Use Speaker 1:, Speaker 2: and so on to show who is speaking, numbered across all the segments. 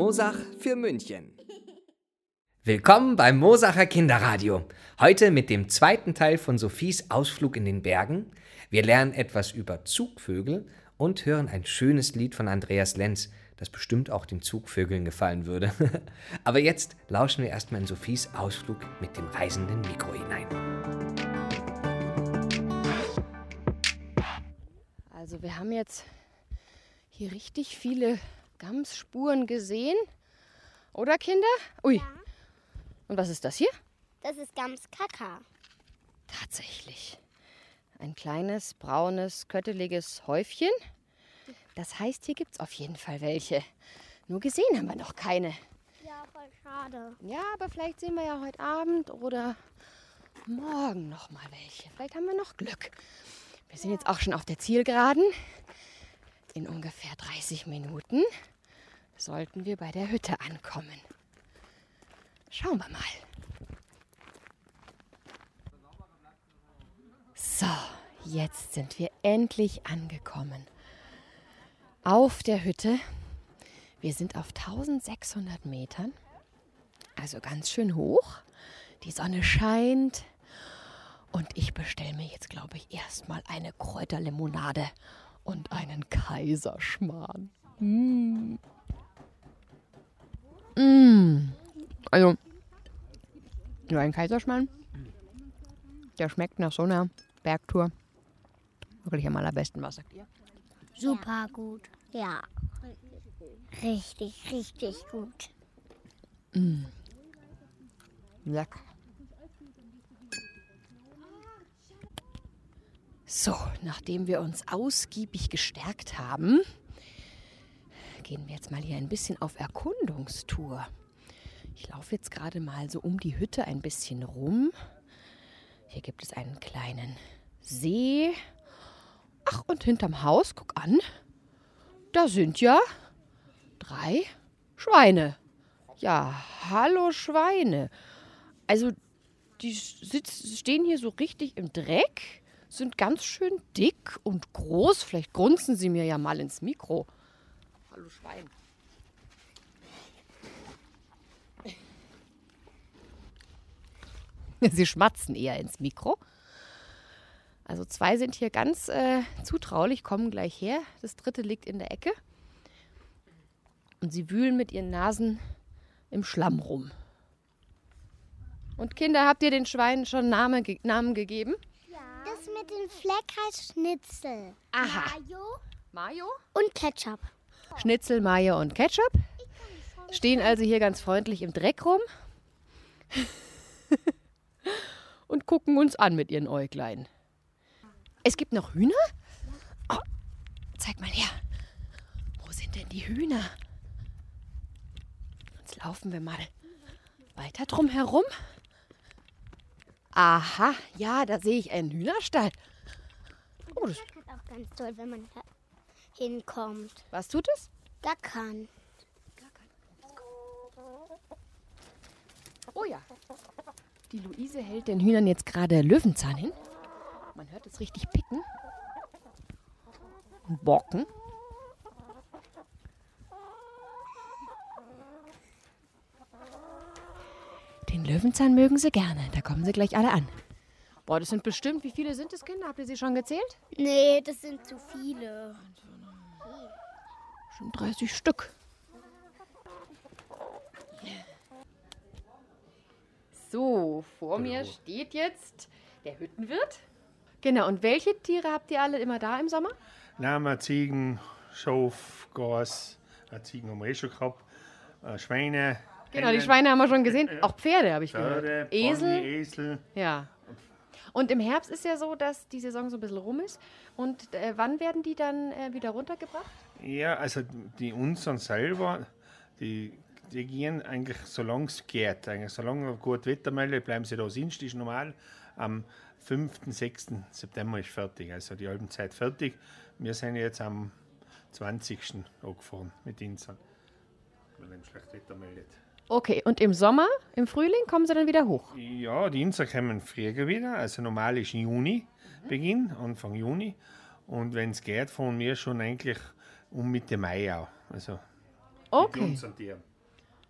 Speaker 1: Mosach für München. Willkommen beim Mosacher Kinderradio. Heute mit dem zweiten Teil von Sophies Ausflug in den Bergen. Wir lernen etwas über Zugvögel und hören ein schönes Lied von Andreas Lenz, das bestimmt auch den Zugvögeln gefallen würde. Aber jetzt lauschen wir erstmal in Sophies Ausflug mit dem reisenden Mikro hinein.
Speaker 2: Also wir haben jetzt hier richtig viele Gamsspuren gesehen. Oder Kinder? Ui. Und was ist das hier?
Speaker 3: Das ist Gams Kaka.
Speaker 2: Tatsächlich. Ein kleines, braunes, kötteliges Häufchen. Das heißt, hier gibt es auf jeden Fall welche. Nur gesehen haben wir noch keine.
Speaker 3: Ja, voll schade.
Speaker 2: Ja, aber vielleicht sehen wir ja heute Abend oder morgen noch mal welche. Vielleicht haben wir noch Glück. Wir sind jetzt auch schon auf der Zielgeraden. In ungefähr 30 Minuten sollten wir bei der Hütte ankommen. Schauen wir mal. So, jetzt sind wir endlich angekommen. Auf der Hütte. Wir sind auf 1600 Metern. Also ganz schön hoch. Die Sonne scheint. Und ich bestelle mir jetzt, glaube ich, erstmal eine Kräuterlimonade und einen Kaiserschmarrn. Mm. Mm. Also, nur ein Kaiserschmarrn. Der schmeckt nach so einer Bergtour wirklich am allerbesten. Was sagt ihr?
Speaker 3: Super gut. Ja. Richtig, richtig gut.
Speaker 2: Lecker. So, nachdem wir uns ausgiebig gestärkt haben, gehen wir jetzt mal hier ein bisschen auf Erkundungstour. Ich laufe jetzt gerade mal so um die Hütte ein bisschen rum. Hier gibt es einen kleinen See. Ach, und hinterm Haus, guck an, da sind ja drei Schweine. Ja, hallo Schweine. Also, die stehen hier so richtig im Dreck, sind ganz schön dick und groß. Vielleicht grunzen sie mir ja mal ins Mikro. Hallo Schwein. Sie schmatzen eher ins Mikro. Also zwei sind hier ganz äh, zutraulich, kommen gleich her. Das dritte liegt in der Ecke. Und sie wühlen mit ihren Nasen im Schlamm rum. Und Kinder, habt ihr den Schweinen schon Name, ge Namen gegeben?
Speaker 3: Das mit dem Fleck heißt Schnitzel.
Speaker 2: Aha.
Speaker 3: Mayo
Speaker 2: Mayo?
Speaker 3: und Ketchup.
Speaker 2: Schnitzel, Mayo und Ketchup stehen also hier ganz freundlich im Dreck rum und gucken uns an mit ihren Äuglein. Es gibt noch Hühner? Oh, zeig mal her. Wo sind denn die Hühner? Jetzt laufen wir mal weiter drum herum. Aha, ja, da sehe ich einen Hühnerstall. Oh, das,
Speaker 3: Gackert auch ganz toll, wenn man hinkommt.
Speaker 2: was tut es?
Speaker 3: Gackern.
Speaker 2: Oh ja. Die Luise hält den Hühnern jetzt gerade Löwenzahn hin. Man hört es richtig picken. Und bocken. Den Löwenzahn mögen sie gerne. Da kommen sie gleich alle an. Boah, das sind bestimmt, wie viele sind es, Kinder? Habt ihr sie schon gezählt?
Speaker 3: Nee, das sind zu viele.
Speaker 2: Schon 30 Stück. So, vor mir steht jetzt der Hüttenwirt. Genau, und welche Tiere habt ihr alle immer da im Sommer?
Speaker 4: Lämmer, Ziegen, Schaf, Gas, äh, Ziegen haben wir eh schon gehabt, äh, Schweine,
Speaker 2: Genau, die
Speaker 4: Hennen,
Speaker 2: Schweine haben wir schon gesehen. Auch Pferde habe ich
Speaker 4: Pferde,
Speaker 2: gehört.
Speaker 4: Pony,
Speaker 2: Esel.
Speaker 4: Esel.
Speaker 2: Ja. Und im Herbst ist ja so, dass die Saison so ein bisschen rum ist. Und äh, wann werden die dann äh, wieder runtergebracht?
Speaker 4: Ja, also die unseren selber, die, die gehen eigentlich, solange es geht. Eigentlich, solange gut Wetter meldet, bleiben sie da sind, ist normal. Am 5., 6. September ist fertig, also die halbe Zeit fertig. Wir sind jetzt am 20. angefahren mit Inseln, wenn es schlecht Wetter meldet.
Speaker 2: Okay, und im Sommer, im Frühling, kommen sie dann wieder hoch?
Speaker 4: Ja, die Inseln kommen früher wieder. Also normal ist Juni Beginn, Anfang Juni. Und wenn es geht, fahren wir schon eigentlich um Mitte Mai auch. Also mit
Speaker 2: Okay,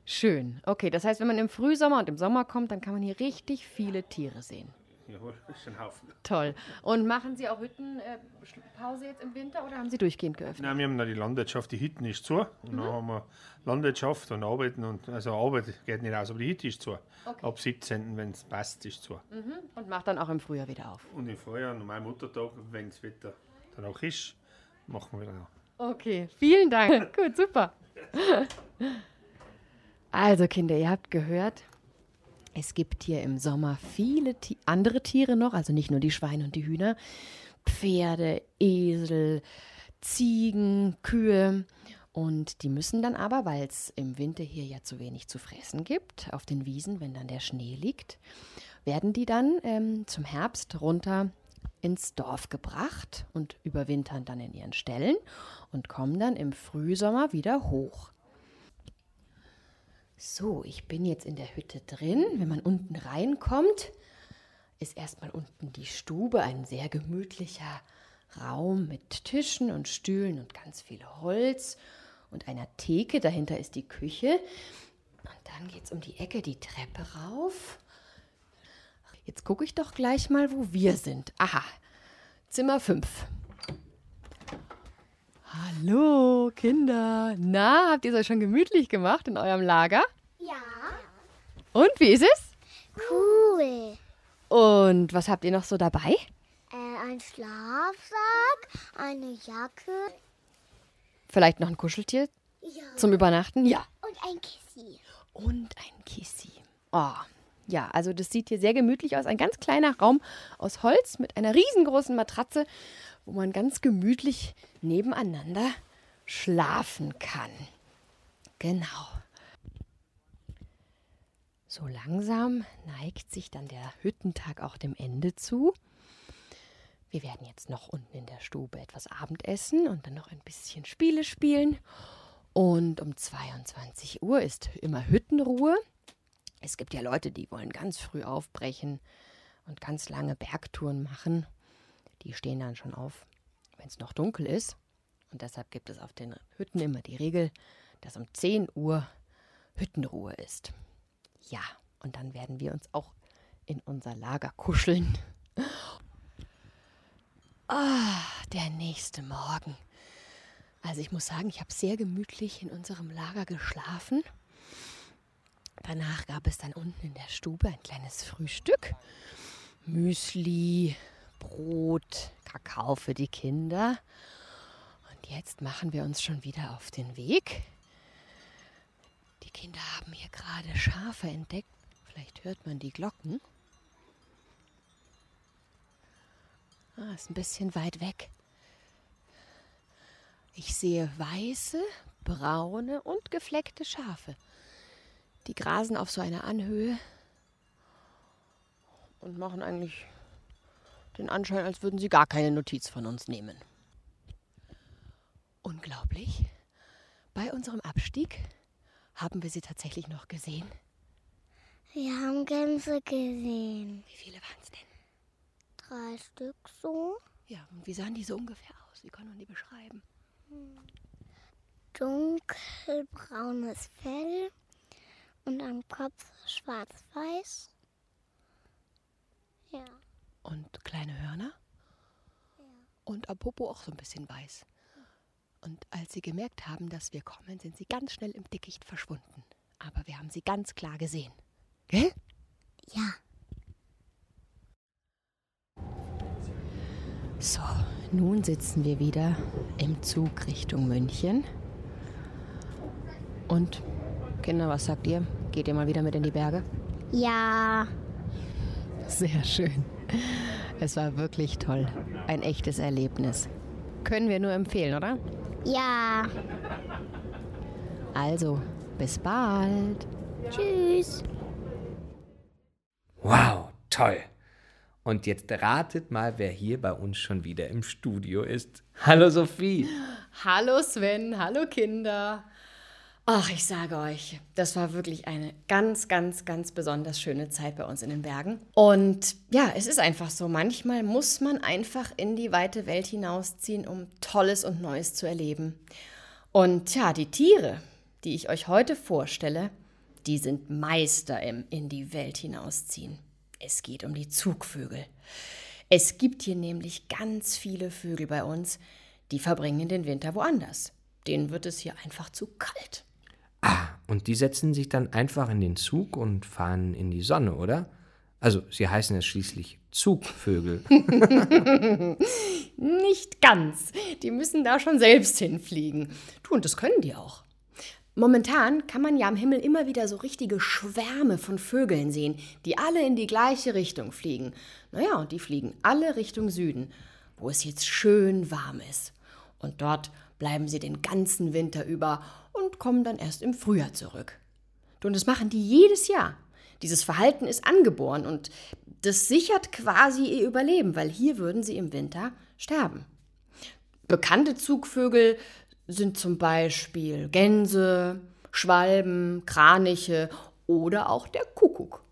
Speaker 2: schön. Okay, das heißt, wenn man im Frühsommer und im Sommer kommt, dann kann man hier richtig viele Tiere sehen.
Speaker 4: Jawohl, ist ein Haufen.
Speaker 2: Toll. Und machen Sie auch Hüttenpause jetzt im Winter oder haben Sie durchgehend geöffnet?
Speaker 4: Nein, wir haben noch die Landwirtschaft, die Hütten ist zu. Und dann haben wir Landwirtschaft und Arbeiten. Und, also Arbeit geht nicht aus, aber die Hütte ist zu.
Speaker 2: Okay.
Speaker 4: Ab 17., wenn es passt, ist zu.
Speaker 2: Und macht dann auch im Frühjahr wieder auf.
Speaker 4: Und im Frühjahr, normal Muttertag, wenn das Wetter dann auch ist, machen wir wieder auf.
Speaker 2: Okay, vielen Dank. Gut, super. Also Kinder, ihr habt gehört, es gibt hier im Sommer viele Ti andere Tiere noch, also nicht nur die Schweine und die Hühner, Pferde, Esel, Ziegen, Kühe. Und die müssen dann aber, weil es im Winter hier ja zu wenig zu fressen gibt, auf den Wiesen, wenn dann der Schnee liegt, werden die dann ähm, zum Herbst runter ins Dorf gebracht und überwintern dann in ihren Ställen und kommen dann im Frühsommer wieder hoch. So, ich bin jetzt in der Hütte drin. Wenn man unten reinkommt, ist erstmal unten die Stube, ein sehr gemütlicher Raum mit Tischen und Stühlen und ganz viel Holz und einer Theke. Dahinter ist die Küche. Und dann geht es um die Ecke, die Treppe rauf. Jetzt gucke ich doch gleich mal, wo wir sind. Aha, Zimmer 5. Hallo, Kinder. Na, habt ihr es euch schon gemütlich gemacht in eurem Lager?
Speaker 3: Ja.
Speaker 2: Und wie ist es?
Speaker 3: Cool.
Speaker 2: Und was habt ihr noch so dabei?
Speaker 3: Äh, ein Schlafsack, eine Jacke.
Speaker 2: Vielleicht noch ein Kuscheltier
Speaker 3: Ja.
Speaker 2: zum Übernachten? Ja.
Speaker 3: Und ein Kissi.
Speaker 2: Und ein Kissi. Oh, ja, also das sieht hier sehr gemütlich aus. Ein ganz kleiner Raum aus Holz mit einer riesengroßen Matratze, wo man ganz gemütlich nebeneinander schlafen kann. Genau. So langsam neigt sich dann der Hüttentag auch dem Ende zu. Wir werden jetzt noch unten in der Stube etwas Abendessen und dann noch ein bisschen Spiele spielen. Und um 22 Uhr ist immer Hüttenruhe. Es gibt ja Leute, die wollen ganz früh aufbrechen und ganz lange Bergtouren machen. Die stehen dann schon auf, wenn es noch dunkel ist. Und deshalb gibt es auf den Hütten immer die Regel, dass um 10 Uhr Hüttenruhe ist. Ja, und dann werden wir uns auch in unser Lager kuscheln. Ah, der nächste Morgen. Also ich muss sagen, ich habe sehr gemütlich in unserem Lager geschlafen. Danach gab es dann unten in der Stube ein kleines Frühstück. Müsli, Brot, Kakao für die Kinder. Und jetzt machen wir uns schon wieder auf den Weg. Die Kinder haben hier gerade Schafe entdeckt. Vielleicht hört man die Glocken. Ah, ist ein bisschen weit weg. Ich sehe weiße, braune und gefleckte Schafe. Die grasen auf so einer Anhöhe und machen eigentlich den Anschein, als würden sie gar keine Notiz von uns nehmen. Unglaublich. Bei unserem Abstieg haben wir sie tatsächlich noch gesehen.
Speaker 3: Wir haben Gänse gesehen.
Speaker 2: Wie viele waren es denn?
Speaker 3: Drei Stück so.
Speaker 2: Ja, und wie sahen die so ungefähr aus? Wie kann man die beschreiben?
Speaker 3: Dunkelbraunes Fell und am Kopf schwarz-weiß. Ja.
Speaker 2: Und kleine Hörner? Und am Popo auch so ein bisschen weiß. Und als sie gemerkt haben, dass wir kommen, sind sie ganz schnell im Dickicht verschwunden. Aber wir haben sie ganz klar gesehen. Gell?
Speaker 3: Ja.
Speaker 2: So, nun sitzen wir wieder im Zug Richtung München. Und Kinder, was sagt ihr? Geht ihr mal wieder mit in die Berge?
Speaker 3: Ja.
Speaker 2: Sehr schön. Es war wirklich toll. Ein echtes Erlebnis. Können wir nur empfehlen, oder?
Speaker 3: Ja.
Speaker 2: Also, bis bald.
Speaker 3: Tschüss.
Speaker 1: Wow, toll. Und jetzt ratet mal, wer hier bei uns schon wieder im Studio ist. Hallo Sophie.
Speaker 2: Hallo Sven, hallo Kinder. Ach, ich sage euch, das war wirklich eine ganz, ganz, ganz besonders schöne Zeit bei uns in den Bergen. Und ja, es ist einfach so, manchmal muss man einfach in die weite Welt hinausziehen, um Tolles und Neues zu erleben. Und ja, die Tiere, die ich euch heute vorstelle, die sind Meister im in die Welt hinausziehen. Es geht um die Zugvögel. Es gibt hier nämlich ganz viele Vögel bei uns, die verbringen den Winter woanders. Denen wird es hier einfach zu kalt.
Speaker 1: Ah, und die setzen sich dann einfach in den Zug und fahren in die Sonne, oder? Also, sie heißen ja schließlich Zugvögel.
Speaker 2: Nicht ganz. Die müssen da schon selbst hinfliegen. Du, und das können die auch. Momentan kann man ja am Himmel immer wieder so richtige Schwärme von Vögeln sehen, die alle in die gleiche Richtung fliegen. Naja, und die fliegen alle Richtung Süden, wo es jetzt schön warm ist. Und dort bleiben sie den ganzen Winter über und kommen dann erst im Frühjahr zurück. Und das machen die jedes Jahr. Dieses Verhalten ist angeboren und das sichert quasi ihr Überleben, weil hier würden sie im Winter sterben. Bekannte Zugvögel sind zum Beispiel Gänse, Schwalben, Kraniche oder auch der Kuckuck.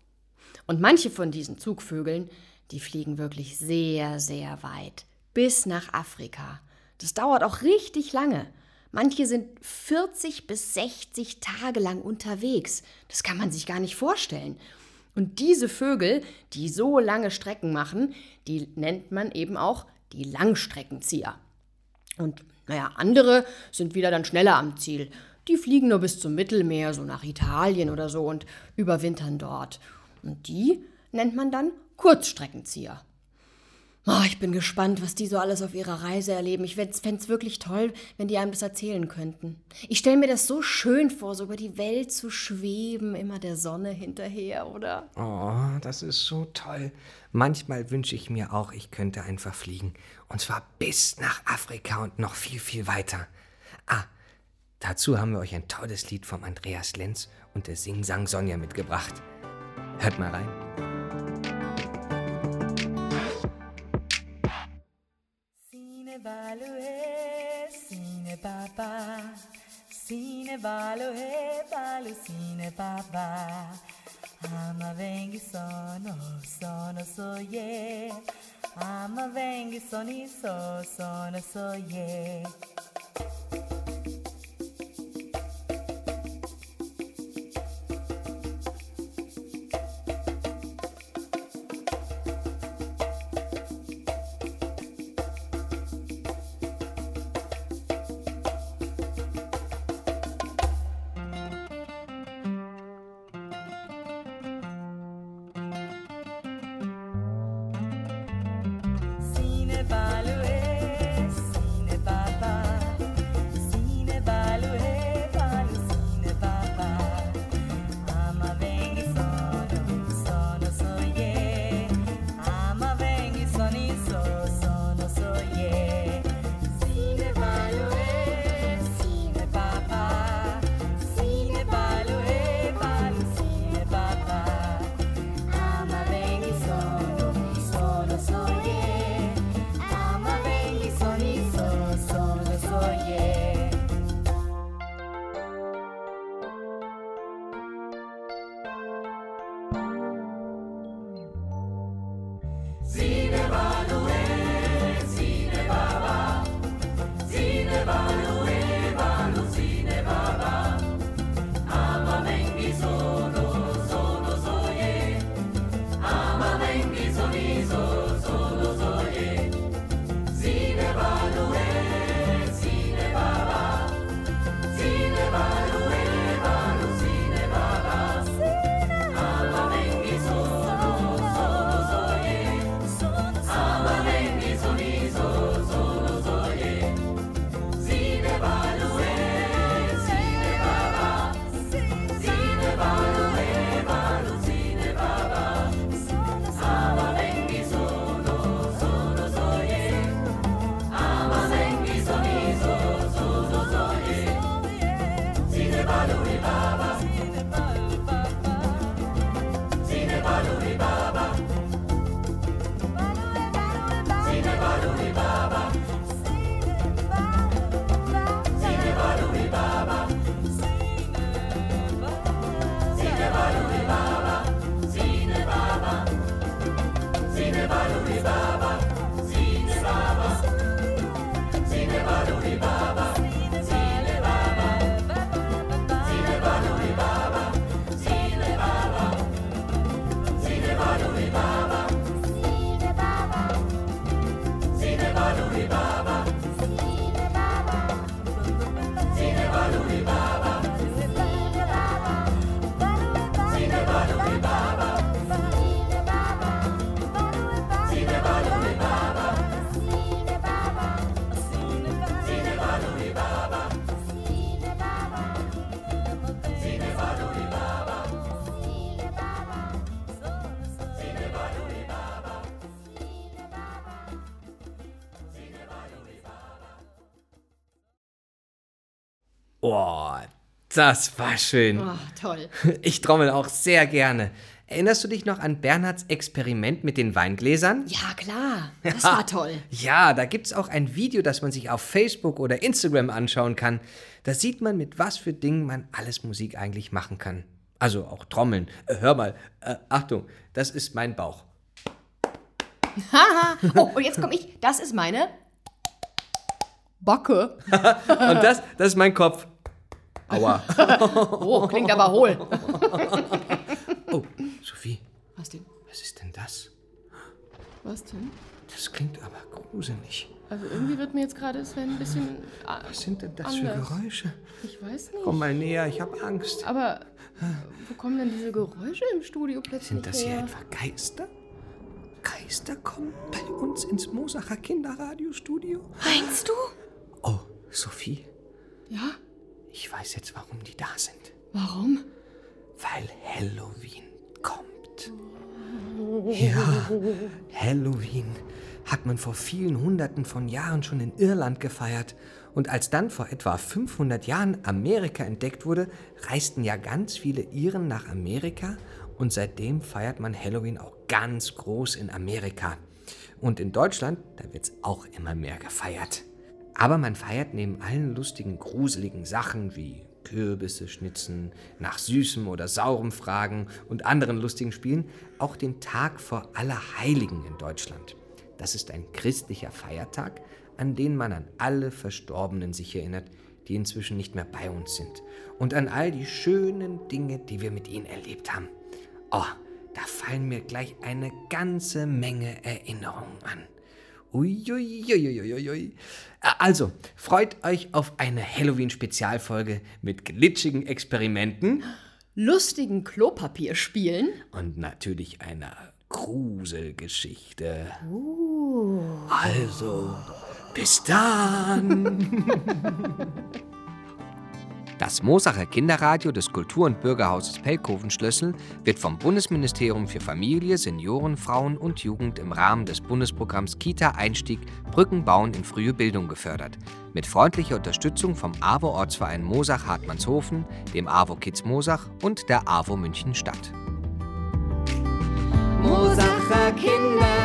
Speaker 2: Und manche von diesen Zugvögeln, die fliegen wirklich sehr, sehr weit, bis nach Afrika. Das dauert auch richtig lange. Manche sind 40 bis 60 Tage lang unterwegs. Das kann man sich gar nicht vorstellen. Und diese Vögel, die so lange Strecken machen, die nennt man eben auch die Langstreckenzieher. Und naja, andere sind wieder dann schneller am Ziel. Die fliegen nur bis zum Mittelmeer, so nach Italien oder so und überwintern dort. Und die nennt man dann Kurzstreckenzieher. Oh, ich bin gespannt, was die so alles auf ihrer Reise erleben. Ich fände es wirklich toll, wenn die einem das erzählen könnten. Ich stelle mir das so schön vor, so über die Welt zu schweben, immer der Sonne hinterher, oder?
Speaker 1: Oh, das ist so toll. Manchmal wünsche ich mir auch, ich könnte einfach fliegen. Und zwar bis nach Afrika und noch viel, viel weiter. Ah, dazu haben wir euch ein tolles Lied vom Andreas Lenz und der Sing-Sang Sonja mitgebracht. Hört mal rein.
Speaker 5: Lucine, ballo e ballucine papà. Ama venghi sono, sono so ye. Ama venghi soni so, sono so yeah.
Speaker 1: Oh, das war schön.
Speaker 2: Oh, toll.
Speaker 1: Ich trommel auch sehr gerne. Erinnerst du dich noch an Bernhards Experiment mit den Weingläsern?
Speaker 2: Ja, klar. Das war toll.
Speaker 1: Ja, da gibt's auch ein Video, das man sich auf Facebook oder Instagram anschauen kann. Da sieht man, mit was für Dingen man alles Musik eigentlich machen kann. Also auch Trommeln. Äh, hör mal, äh, Achtung, das ist mein Bauch.
Speaker 2: Haha. oh, und jetzt komme ich. Das ist meine Backe.
Speaker 1: Und das, das ist mein Kopf. Aua.
Speaker 2: Oh, klingt aber hohl.
Speaker 1: Oh, Sophie,
Speaker 2: Was denn?
Speaker 1: was ist denn das?
Speaker 2: Was denn?
Speaker 1: Das klingt aber gruselig.
Speaker 2: Also irgendwie wird mir jetzt gerade Sven ein bisschen. äh,
Speaker 1: Was sind denn das für
Speaker 2: Anders.
Speaker 1: Geräusche?
Speaker 2: Ich weiß nicht.
Speaker 1: Komm mal näher, ich habe Angst.
Speaker 2: Aber wo kommen denn diese Geräusche im Studio plötzlich
Speaker 1: Sind das hier
Speaker 2: her?
Speaker 1: etwa Geister? Geister kommen bei uns ins Mosacher Kinderradiostudio?
Speaker 2: Meinst du?
Speaker 1: Oh, Sophie,
Speaker 2: Ja?
Speaker 1: ich weiß jetzt, warum die da sind.
Speaker 2: Warum?
Speaker 1: Weil Halloween kommt. Ja, Halloween hat man vor vielen Hunderten von Jahren schon in Irland gefeiert. Und als dann vor etwa 500 Jahren Amerika entdeckt wurde, reisten ja ganz viele Iren nach Amerika und seitdem feiert man Halloween auch ganz groß in Amerika. Und in Deutschland, da wird's auch immer mehr gefeiert. Aber man feiert neben allen lustigen, gruseligen Sachen wie Kürbisse schnitzen, nach Süßem oder Saurem fragen und anderen lustigen Spielen auch den Tag vor Allerheiligen in Deutschland. Das ist ein christlicher Feiertag, an den man an alle Verstorbenen sich erinnert, die inzwischen nicht mehr bei uns sind. Und an all die schönen Dinge, die wir mit ihnen erlebt haben. Oh, da fallen mir gleich eine ganze Menge Erinnerungen an. Uiuiuiuiui. Also, freut euch auf eine Halloween-Spezialfolge mit glitschigen Experimenten
Speaker 2: Lustigen Klopapierspielen?
Speaker 1: und natürlich einer Gruselgeschichte. Also, bis dann. Das Mosacher Kinderradio des Kultur- und Bürgerhauses Pelkoven-Schlössel wird vom Bundesministerium für Familie, Senioren, Frauen und Jugend im Rahmen des Bundesprogramms Kita-Einstieg Brücken bauen in frühe Bildung gefördert. Mit freundlicher Unterstützung vom AWO-Ortsverein Mosach-Hartmannshofen, dem AWO Kids Mosach und der AWO München Stadt.
Speaker 5: Mosacher Kinderradio